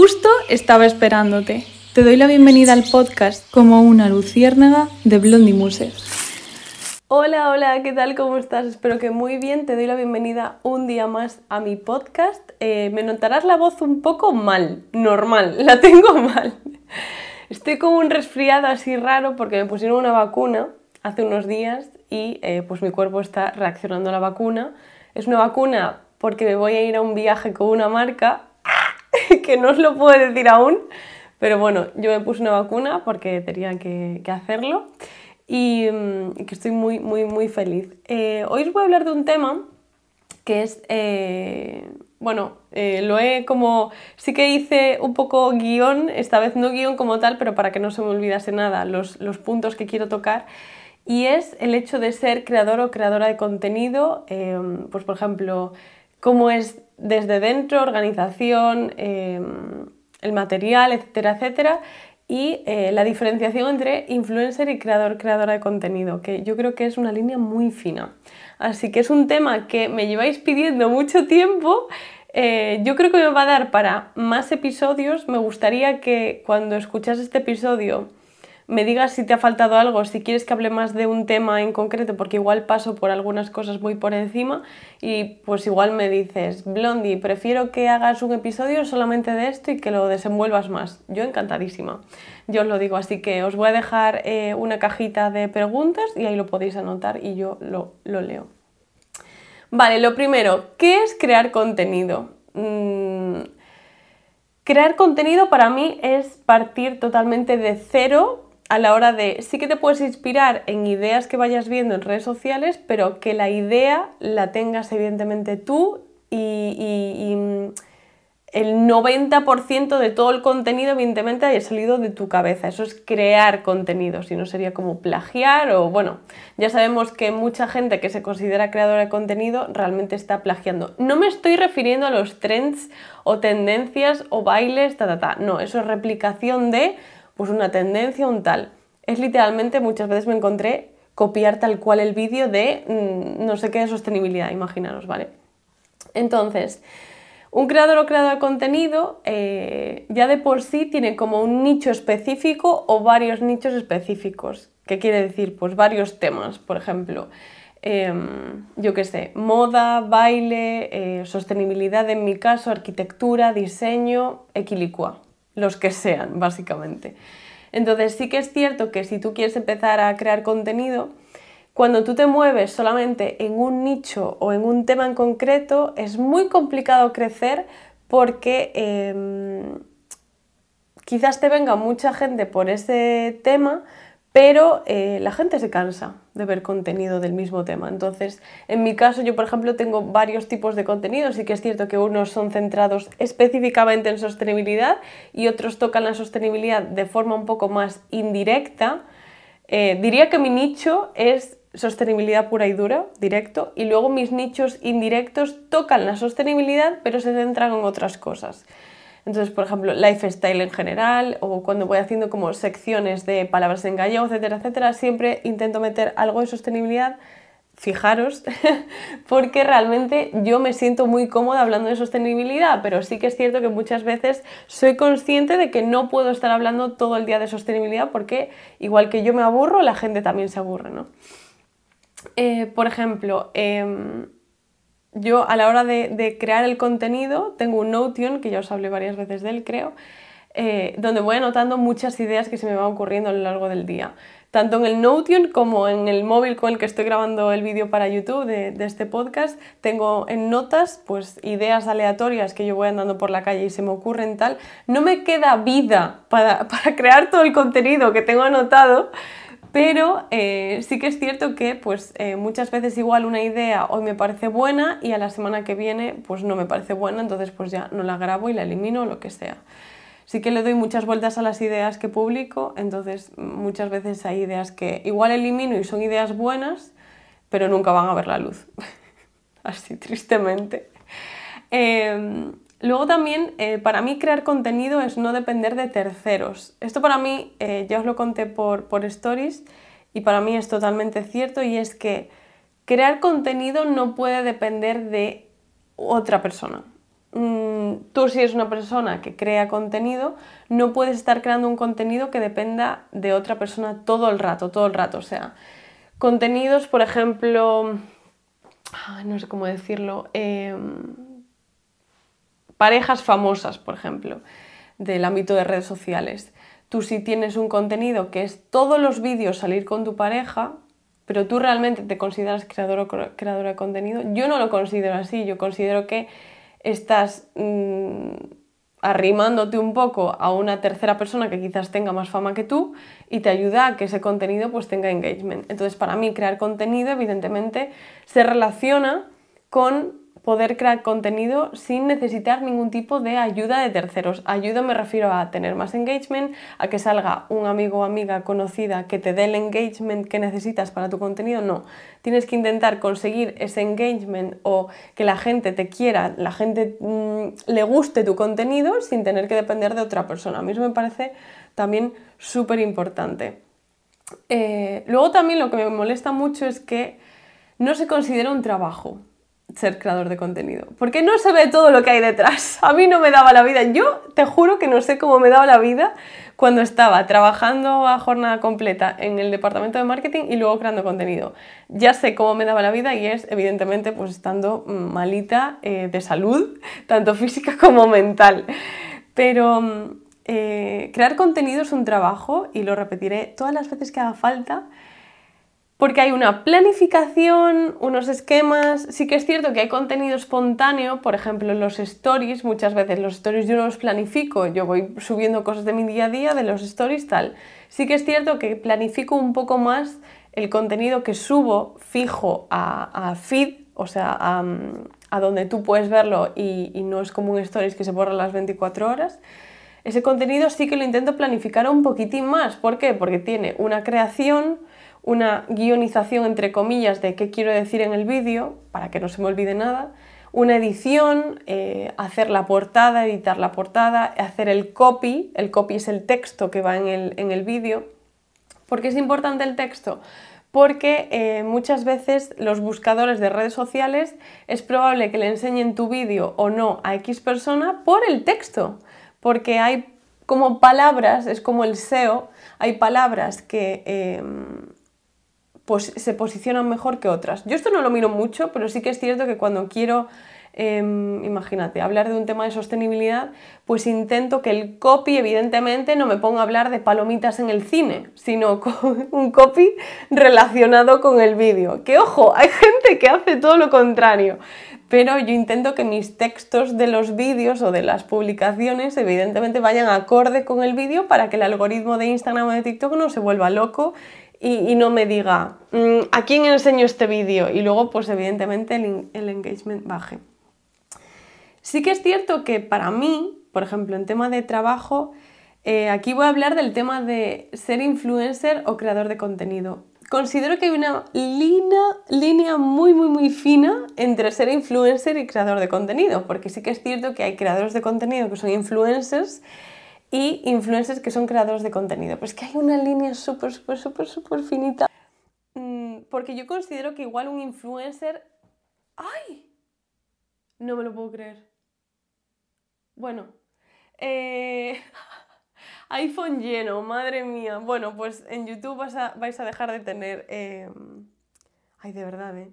Justo estaba esperándote. Te doy la bienvenida al podcast como una luciérnaga de Blondie Muse. Hola, hola, ¿qué tal? ¿Cómo estás? Espero que muy bien. Te doy la bienvenida un día más a mi podcast. Eh, me notarás la voz un poco mal, normal, la tengo mal. Estoy como un resfriado así raro porque me pusieron una vacuna hace unos días y eh, pues mi cuerpo está reaccionando a la vacuna. Es una vacuna porque me voy a ir a un viaje con una marca que no os lo puedo decir aún, pero bueno, yo me puse una vacuna porque tenía que, hacerlo y, mm, que estoy muy, muy, muy feliz. Eh, hoy os voy a hablar de un tema que es, eh, bueno, eh, lo he como, sí que hice un poco guion, esta vez no guion como tal, pero para que no se me olvidase nada los, los puntos que quiero tocar y es el hecho de ser creador o creadora de contenido, pues por ejemplo, cómo es desde dentro, organización, em, el material, etcétera, etcétera, y eh, la diferenciación entre influencer y creador, creadora de contenido, que yo creo que es una línea muy fina. Así que es un tema que me lleváis pidiendo mucho tiempo. Eh, yo creo que me va a dar para más episodios. Me gustaría que cuando escuchas este episodio me digas si te ha faltado algo, si quieres que hable más de un tema en concreto, porque igual paso por algunas cosas muy por encima y pues igual me dices, Blondie, prefiero que hagas un episodio solamente de esto y que lo desenvuelvas más. Yo encantadísima, yo os lo digo, así que os voy a dejar eh, una cajita de preguntas y ahí lo podéis anotar y yo lo, leo. Vale, lo primero, ¿qué es crear contenido? Mm, crear contenido para mí es partir totalmente de cero a la hora de, sí que te puedes inspirar en ideas que vayas viendo en redes sociales, pero que la idea la tengas evidentemente tú y, mm, el 90% de todo el contenido evidentemente haya salido de tu cabeza. Eso es crear contenido, si no sería como plagiar o bueno, ya sabemos que mucha gente que se considera creadora de contenido realmente está plagiando. No me estoy refiriendo a los trends o tendencias o bailes, ta, ta, ta. No, eso es replicación de pues una tendencia, un tal. Es literalmente, muchas veces me encontré copiar tal cual el vídeo de mm, no sé qué de sostenibilidad, imaginaros, ¿vale? Entonces, un creador o creadora de contenido eh, ya de por sí tiene como un nicho específico o varios nichos específicos. ¿Qué quiere decir? Pues varios temas, por ejemplo. Em, yo qué sé, moda, baile, eh, sostenibilidad en mi caso, arquitectura, diseño, equilicua los que sean, básicamente. Entonces sí que es cierto que si tú quieres empezar a crear contenido, cuando tú te mueves solamente en un nicho o en un tema en concreto, es muy complicado crecer porque em, quizás te venga mucha gente por ese tema, pero eh, la gente se cansa de ver contenido del mismo tema. Entonces, en mi caso, yo por ejemplo tengo varios tipos de contenidos y que es cierto que unos son centrados específicamente en sostenibilidad y otros tocan la sostenibilidad de forma un poco más indirecta. Eh, diría que mi nicho es sostenibilidad pura y dura, directo, y luego mis nichos indirectos tocan la sostenibilidad, pero se centran en otras cosas. Entonces, por ejemplo, lifestyle en general o cuando voy haciendo como secciones de palabras en gallego, etcétera, etcétera, siempre intento meter algo de sostenibilidad. Fijaros, porque realmente yo me siento muy cómoda hablando de sostenibilidad, pero sí que es cierto que muchas veces soy consciente de que no puedo estar hablando todo el día de sostenibilidad porque igual que yo me aburro, la gente también se aburre, ¿no? Eh, por ejemplo, em, yo a la hora de, crear el contenido tengo un Notion, que ya os hablé varias veces de él, creo, eh, donde voy anotando muchas ideas que se me van ocurriendo a lo largo del día. Tanto en el Notion como en el móvil con el que estoy grabando el vídeo para YouTube de, este podcast, tengo en notas pues ideas aleatorias que yo voy andando por la calle y se me ocurren tal. No me queda vida para, para crear todo el contenido que tengo anotado, pero eh, sí que es cierto que pues, eh, muchas veces igual una idea hoy me parece buena y a la semana que viene pues no me parece buena, entonces pues ya no la grabo y la elimino o lo que sea. Sí que le doy muchas vueltas a las ideas que publico, entonces muchas veces hay ideas que igual elimino y son ideas buenas, pero nunca van a ver la luz. Así tristemente. Em, Luego también, eh, para mí crear contenido es no depender de terceros. Esto para mí, eh, ya os lo conté por, por stories y para mí es totalmente cierto y es que crear contenido no puede depender de otra persona. mm, tú si eres una persona que crea contenido, no puedes estar creando un contenido que dependa de otra persona todo el rato, todo el rato. O sea, contenidos, por ejemplo, no sé cómo decirlo, em, parejas famosas, por ejemplo, del ámbito de redes sociales. Tú si tienes un contenido que es todos los vídeos salir con tu pareja, pero tú realmente te consideras creador o creadora de contenido, yo no lo considero así, yo considero que estás mm, arrimándote un poco a una tercera persona que quizás tenga más fama que tú y te ayuda a que ese contenido pues tenga engagement. Entonces para mí crear contenido evidentemente se relaciona con poder crear contenido sin necesitar ningún tipo de ayuda de terceros. Ayuda me refiero a tener más engagement, a que salga un amigo o amiga conocida que te dé el engagement que necesitas para tu contenido. No, tienes que intentar conseguir ese engagement o que la gente te quiera, la gente mm, le guste tu contenido sin tener que depender de otra persona. A mí eso me parece también súper importante. Eh, luego también lo que me molesta mucho es que no se considera un trabajo ser creador de contenido. Porque no se ve todo lo que hay detrás. A mí no me daba la vida. Yo te juro que no sé cómo me daba la vida cuando estaba trabajando a jornada completa en el departamento de marketing y luego creando contenido. Ya sé cómo me daba la vida y es evidentemente pues estando malita eh, de salud, tanto física como mental. Pero mm, eh, crear contenido es un trabajo y lo repetiré todas las veces que haga falta porque hay una planificación, unos esquemas, sí que es cierto que hay contenido espontáneo, por ejemplo los stories, muchas veces los stories yo no los planifico, yo voy subiendo cosas de mi día a día, de los stories tal. Sí que es cierto que planifico un poco más el contenido que subo fijo a, feed, o sea, a, donde tú puedes verlo y, y no es como un stories que se borra las 24 horas. Ese contenido sí que lo intento planificar un poquitín más. ¿Por qué? Porque tiene una creación, una guionización entre comillas de qué quiero decir en el vídeo, para que no se me olvide nada, una edición, eh, hacer la portada, editar la portada, hacer el copy, el copy es el texto que va en el, en el vídeo. ¿Por qué es importante el texto? Porque eh, muchas veces los buscadores de redes sociales es probable que le enseñen tu vídeo o no a X persona por el texto, porque hay como palabras, es como el SEO, hay palabras que... Em, pues se posicionan mejor que otras. Yo esto no lo miro mucho, pero sí que es cierto que cuando quiero, em, imagínate, hablar de un tema de sostenibilidad, pues intento que el copy, evidentemente, no me ponga a hablar de palomitas en el cine, sino con un copy relacionado con el vídeo. Que ojo, hay gente que hace todo lo contrario. Pero yo intento que mis textos de los vídeos o de las publicaciones evidentemente vayan acorde con el vídeo para que el algoritmo de Instagram o de TikTok no se vuelva loco y, no me diga, mm, ¿a quién enseño este vídeo? Y luego, pues evidentemente el, engagement baje. Sí que es cierto que para mí, por ejemplo, en tema de trabajo, eh, aquí voy a hablar del tema de ser influencer o creador de contenido. Considero que hay una línea, línea muy, muy, muy fina entre ser influencer y creador de contenido, porque sí que es cierto que hay creadores de contenido que son influencers y influencers que son creadores de contenido. Pues que hay una línea súper, súper, súper, súper finita. Mm, porque yo considero que igual un influencer... ¡Ay! No me lo puedo creer. Bueno. Eh, iPhone lleno, madre mía. Bueno, pues en YouTube vais a dejar de tener... Em, ay, de verdad, ¿eh?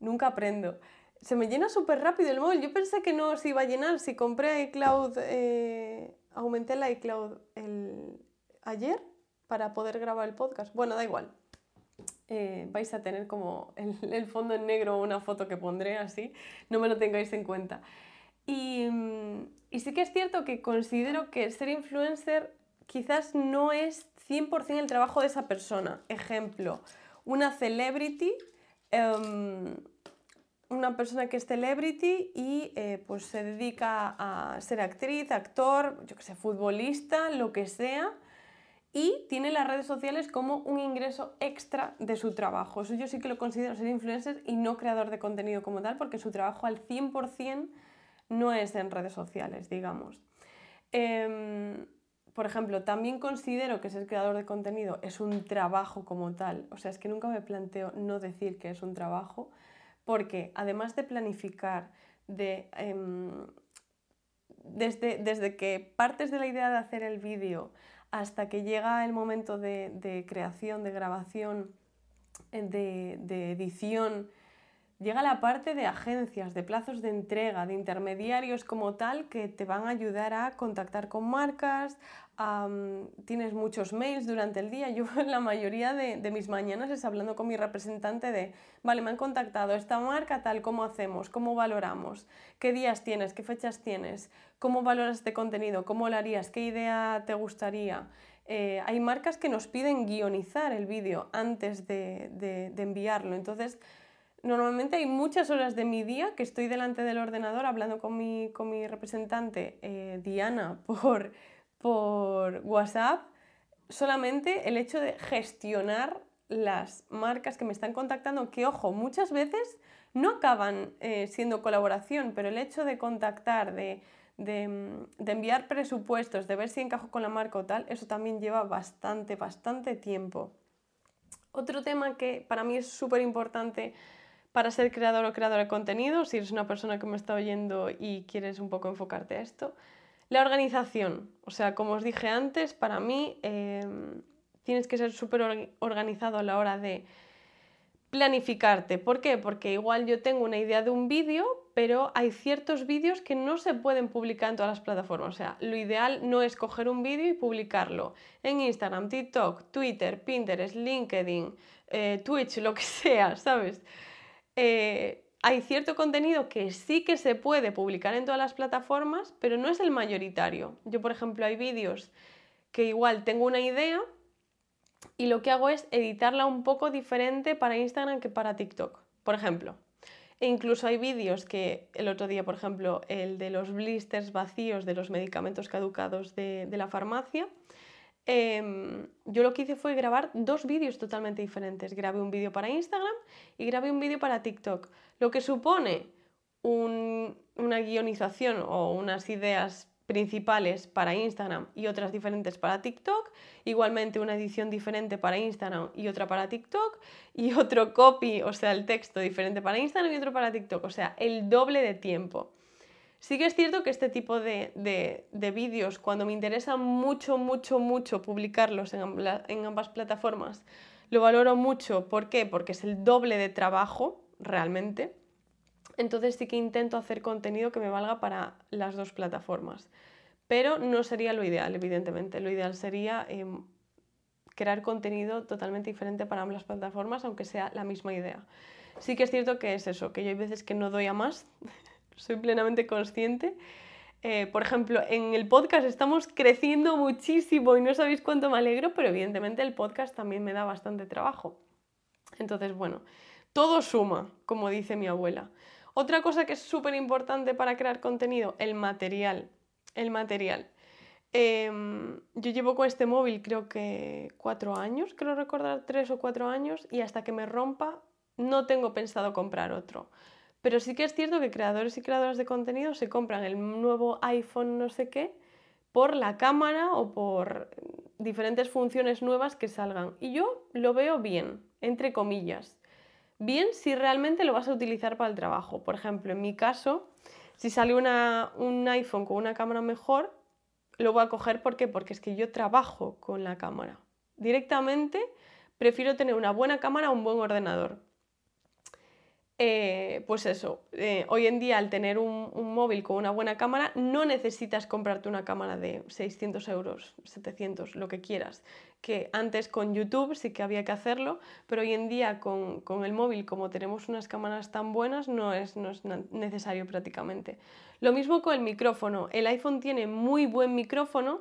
Nunca aprendo. Se me llena súper rápido el móvil. Yo pensé que no se iba a llenar. Si compré iCloud... Eh aumenté la iCloud el... ayer para poder grabar el podcast. Bueno, da igual. Eh, vais a tener como el, fondo en negro una foto que pondré así, no me lo tengáis en cuenta. Y, mm, y sí que es cierto que considero que ser influencer quizás no es 100% el trabajo de esa persona. Ejemplo, una celebrity em, una persona que es celebrity y eh, pues se dedica a ser actriz, actor, yo que sé, futbolista, lo que sea, y tiene las redes sociales como un ingreso extra de su trabajo. Eso yo sí que lo considero ser influencer y no creador de contenido como tal, porque su trabajo al 100% no es en redes sociales, digamos. Em, por ejemplo, también considero que ser creador de contenido es un trabajo como tal. O sea, es que nunca me planteo no decir que es un trabajo porque además de planificar, de em, desde, desde que partes de la idea de hacer el vídeo hasta que llega el momento de, creación, de grabación, de, de edición, llega la parte de agencias, de plazos de entrega, de intermediarios como tal que te van a ayudar a contactar con marcas, tienes muchos mails durante el día. Yo la mayoría de, mis mañanas es hablando con mi representante de, vale, me han contactado esta marca, tal, ¿cómo hacemos? ¿Cómo valoramos? ¿Qué días tienes? ¿Qué fechas tienes? ¿Cómo valoras este contenido? ¿Cómo lo harías? ¿Qué idea te gustaría? Eh, hay marcas que nos piden guionizar el vídeo antes de, de enviarlo. Entonces, Normalmente hay muchas horas de mi día que estoy delante del ordenador hablando con mi, con mi representante eh, Diana por, por WhatsApp. Solamente el hecho de gestionar las marcas que me están contactando, que ojo, muchas veces no acaban eh, siendo colaboración, pero el hecho de contactar, de, de, de, enviar presupuestos, de ver si encajo con la marca o tal, eso también lleva bastante, bastante tiempo. Otro tema que para mí es súper importante para ser creador o creadora de contenido, si eres una persona que me está oyendo y quieres un poco enfocarte a esto. La organización, o sea, como os dije antes, para mí em, tienes que ser súper organizado a la hora de planificarte. ¿Por qué? Porque igual yo tengo una idea de un vídeo, pero hay ciertos vídeos que no se pueden publicar en todas las plataformas. O sea, lo ideal no es coger un vídeo y publicarlo en Instagram, TikTok, Twitter, Pinterest, LinkedIn, eh, Twitch, lo que sea, ¿sabes? Eh, hay cierto contenido que sí que se puede publicar en todas las plataformas, pero no es el mayoritario. Yo, por ejemplo, hay vídeos que igual tengo una idea y lo que hago es editarla un poco diferente para Instagram que para TikTok, por ejemplo. E incluso hay vídeos que el otro día, por ejemplo, el de los blisters vacíos de los medicamentos caducados de la farmacia, Em, yo lo que hice fue grabar dos vídeos totalmente diferentes. Grabé un vídeo para Instagram y grabé un vídeo para TikTok, lo que supone una guionización o unas ideas principales para Instagram y otras diferentes para TikTok, igualmente una edición diferente para Instagram y otra para TikTok, y otro copy, o sea, el texto diferente para Instagram y otro para TikTok, o sea, el doble de tiempo. Sí que es cierto que este tipo de, vídeos, cuando me interesa mucho, mucho, mucho publicarlos en, ambas plataformas, lo valoro mucho. ¿Por qué? Porque es el doble de trabajo realmente. Entonces sí que intento hacer contenido que me valga para las dos plataformas. Pero no sería lo ideal, evidentemente. Lo ideal sería em, crear contenido totalmente diferente para ambas plataformas, aunque sea la misma idea. Sí que es cierto que es eso, que yo hay veces que no doy a más soy plenamente consciente. Eh, por ejemplo, en el podcast estamos creciendo muchísimo y no sabéis cuánto me alegro, pero evidentemente el podcast también me da bastante trabajo. Entonces, bueno, todo suma, como dice mi abuela. Otra cosa que es súper importante para crear contenido, el material. El material. Em, yo llevo con este móvil creo que cuatro años, creo recordar tres o cuatro años, y hasta que me rompa no tengo pensado comprar otro. Pero sí que es cierto que creadores y creadoras de contenido se compran el nuevo iPhone no sé qué por la cámara o por diferentes funciones nuevas que salgan. Y yo lo veo bien, entre comillas. Bien si realmente lo vas a utilizar para el trabajo. Por ejemplo, en mi caso, si sale un iPhone con una cámara mejor, lo voy a coger ¿por qué? porque es que yo trabajo con la cámara. Directamente prefiero tener una buena cámara o un buen ordenador. Eh, pues eso, eh, hoy en día al tener un, móvil con una buena cámara no necesitas comprarte una cámara de 600 euros, 700, lo que quieras, que antes con YouTube sí que había que hacerlo, pero hoy en día con, el móvil como tenemos unas cámaras tan buenas no es, no es necesario prácticamente. Lo mismo con el micrófono, el iPhone tiene muy buen micrófono,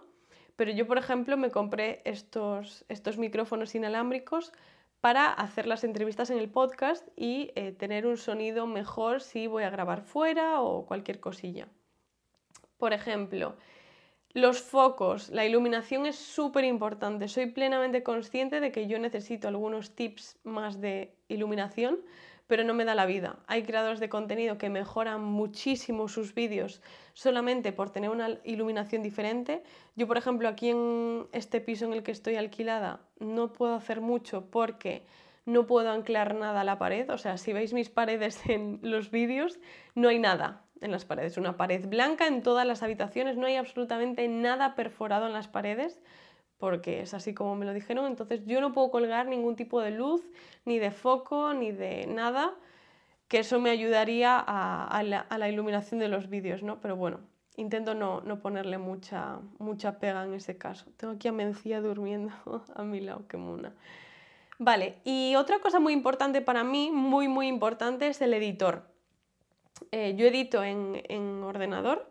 pero yo por ejemplo me compré estos, estos micrófonos inalámbricos para hacer las entrevistas en el podcast y eh, tener un sonido mejor si voy a grabar fuera o cualquier cosilla. Por ejemplo, los focos, la iluminación es súper importante. Soy plenamente consciente de que yo necesito algunos tips más de iluminación pero no me da la vida. Hay creadores de contenido que mejoran muchísimo sus vídeos solamente por tener una iluminación diferente. Yo, por ejemplo, aquí en este piso en el que estoy alquilada no puedo hacer mucho porque no puedo anclar nada a la pared, o sea, si veis mis paredes en los vídeos, no hay nada en las paredes, una pared blanca en todas las habitaciones, no hay absolutamente nada perforado en las paredes, porque es así como me lo dijeron, entonces yo no puedo colgar ningún tipo de luz, ni de foco, ni de nada, que eso me ayudaría a, la, iluminación de los vídeos, ¿no? Pero bueno, intento no, ponerle mucha, mucha pega en ese caso. Tengo aquí a Mencía durmiendo a mi lado, qué mona. Vale, y otra cosa muy importante para mí, muy muy importante, es el editor. Eh, yo edito en, ordenador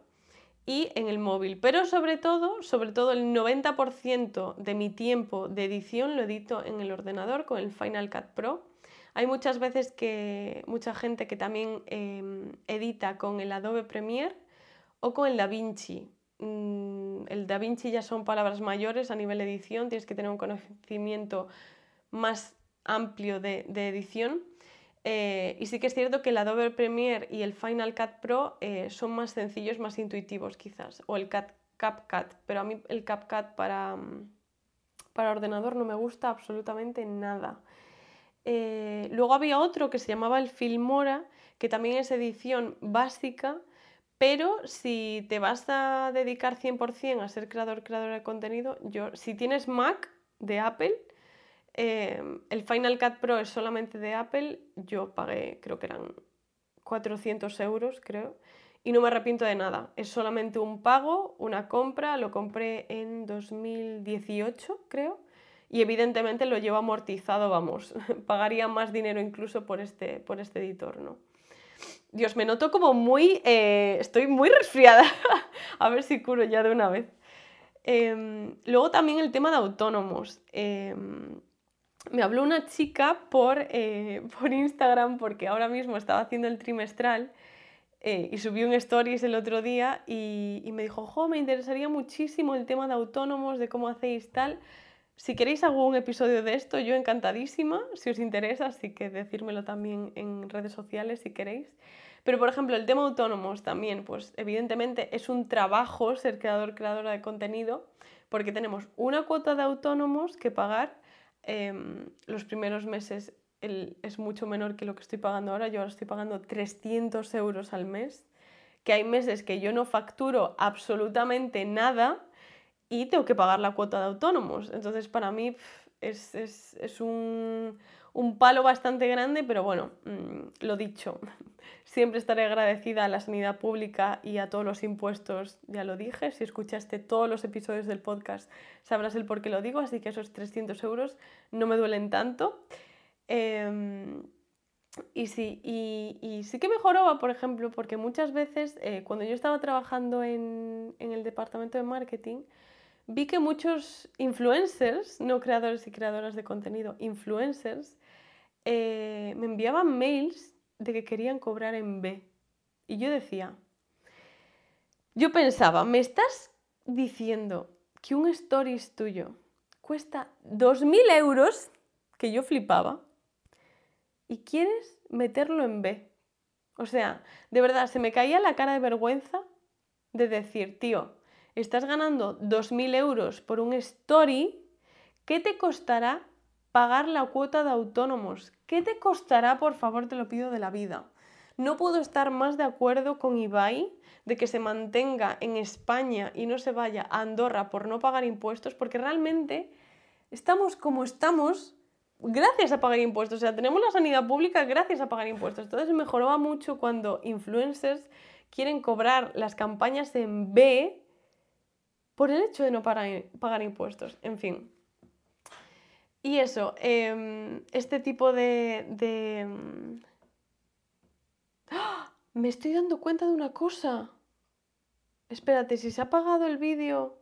y en el móvil, pero sobre todo, sobre todo el 90% de mi tiempo de edición lo edito en el ordenador con el Final Cut Pro. Hay muchas veces que mucha gente que también em, edita con el Adobe Premiere o con el DaVinci. Mm, el DaVinci ya son palabras mayores a nivel de edición, tienes que tener un conocimiento más amplio de, edición. Eh, y sí que es cierto que el Adobe Premiere y el Final Cut Pro eh, son más sencillos, más intuitivos quizás, o el CapCut, pero a mí el CapCut para, mm, para ordenador no me gusta absolutamente nada. Eh, luego había otro que se llamaba el Filmora, que también es edición básica, pero si te vas a dedicar 100% a ser creador, creadora de contenido, yo, si tienes Mac de Apple, Em, el Final Cut Pro es solamente de Apple, yo pagué, creo que eran 400 euros, creo, y no me arrepiento de nada. Es solamente un pago, una compra, lo compré en 2018, creo, y evidentemente lo llevo amortizado, vamos, pagaría más dinero incluso por este, por este editor, ¿no? Dios, me noto como muy... Eh, estoy muy resfriada. A ver si curo ya de una vez. Em, luego también el tema de autónomos. Em, me habló una chica por, eh, por Instagram porque ahora mismo estaba haciendo el trimestral eh, y subí un stories el otro día y, me dijo, jo, me interesaría muchísimo el tema de autónomos, de cómo hacéis tal. Si queréis algún episodio de esto, yo encantadísima, si os interesa, así que decírmelo también en redes sociales si queréis. Pero por ejemplo, el tema autónomos también, pues evidentemente es un trabajo ser creador, creadora de contenido, porque tenemos una cuota de autónomos que pagar Em, los primeros meses es mucho menor que lo que estoy pagando ahora. Yo ahora estoy pagando 300 euros al mes, que hay meses que yo no facturo absolutamente nada y tengo que pagar la cuota de autónomos. Entonces para mí es, es, es un, un palo bastante grande, pero bueno, mm, lo dicho, siempre estaré agradecida a la sanidad pública y a todos los impuestos, ya lo dije, si escuchaste todos los episodios del podcast sabrás el por qué lo digo, así que esos 300 euros no me duelen tanto. Em, y sí, y, sí que mejoraba, por ejemplo, porque muchas veces eh, cuando yo estaba trabajando en, en el departamento de marketing, vi que muchos influencers, no creadores y creadoras de contenido, influencers, eh, me enviaban mails de que querían cobrar en B. Y yo decía, yo pensaba, ¿me estás diciendo que un stories tuyo cuesta 2.000 euros, que yo flipaba, y quieres meterlo en B? O sea, de verdad, se me caía la cara de vergüenza de decir, tío, estás ganando 2.000 euros por un story, ¿qué te costará pagar la cuota de autónomos. ¿Qué te costará, por favor, te lo pido de la vida? No puedo estar más de acuerdo con Ibai de que se mantenga en España y no se vaya a Andorra por no pagar impuestos, porque realmente estamos como estamos gracias a pagar impuestos. O sea, tenemos la sanidad pública gracias a pagar impuestos. Entonces mejoraba mucho cuando influencers quieren cobrar las campañas en B por el hecho de no pagar impuestos. En fin, y eso, em, este tipo de... Em, ¡Ah! Me estoy dando cuenta de una cosa. Espérate, si se ha apagado el vídeo,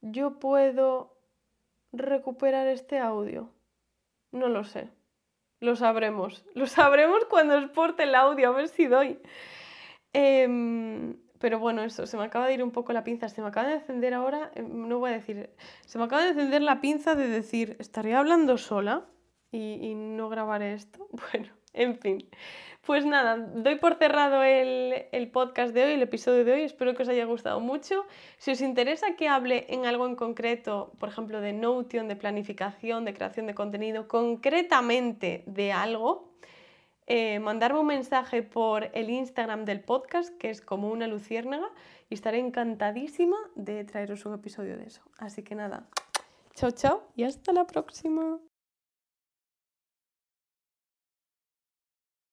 yo puedo recuperar este audio. No lo sé. Lo sabremos. Lo sabremos cuando exporte el audio, a ver si doy. Eh, pero bueno, eso, se me acaba de ir un poco la pinza, se me acaba de encender ahora, eh, no voy a decir, se me acaba de encender la pinza de decir, ¿estaré hablando sola y, no grabaré esto? Bueno, En fin, pues nada, doy por cerrado el, el, podcast de hoy, el episodio de hoy. Espero que os haya gustado mucho. Si os interesa que hable en algo en concreto, por ejemplo, de Notion, de planificación, de creación de contenido, concretamente de algo, eh, mandarme un mensaje por el Instagram del podcast, que es como una luciérnaga, y estaré encantadísima de traeros un episodio de eso. Así que nada, chao, chao y hasta la próxima.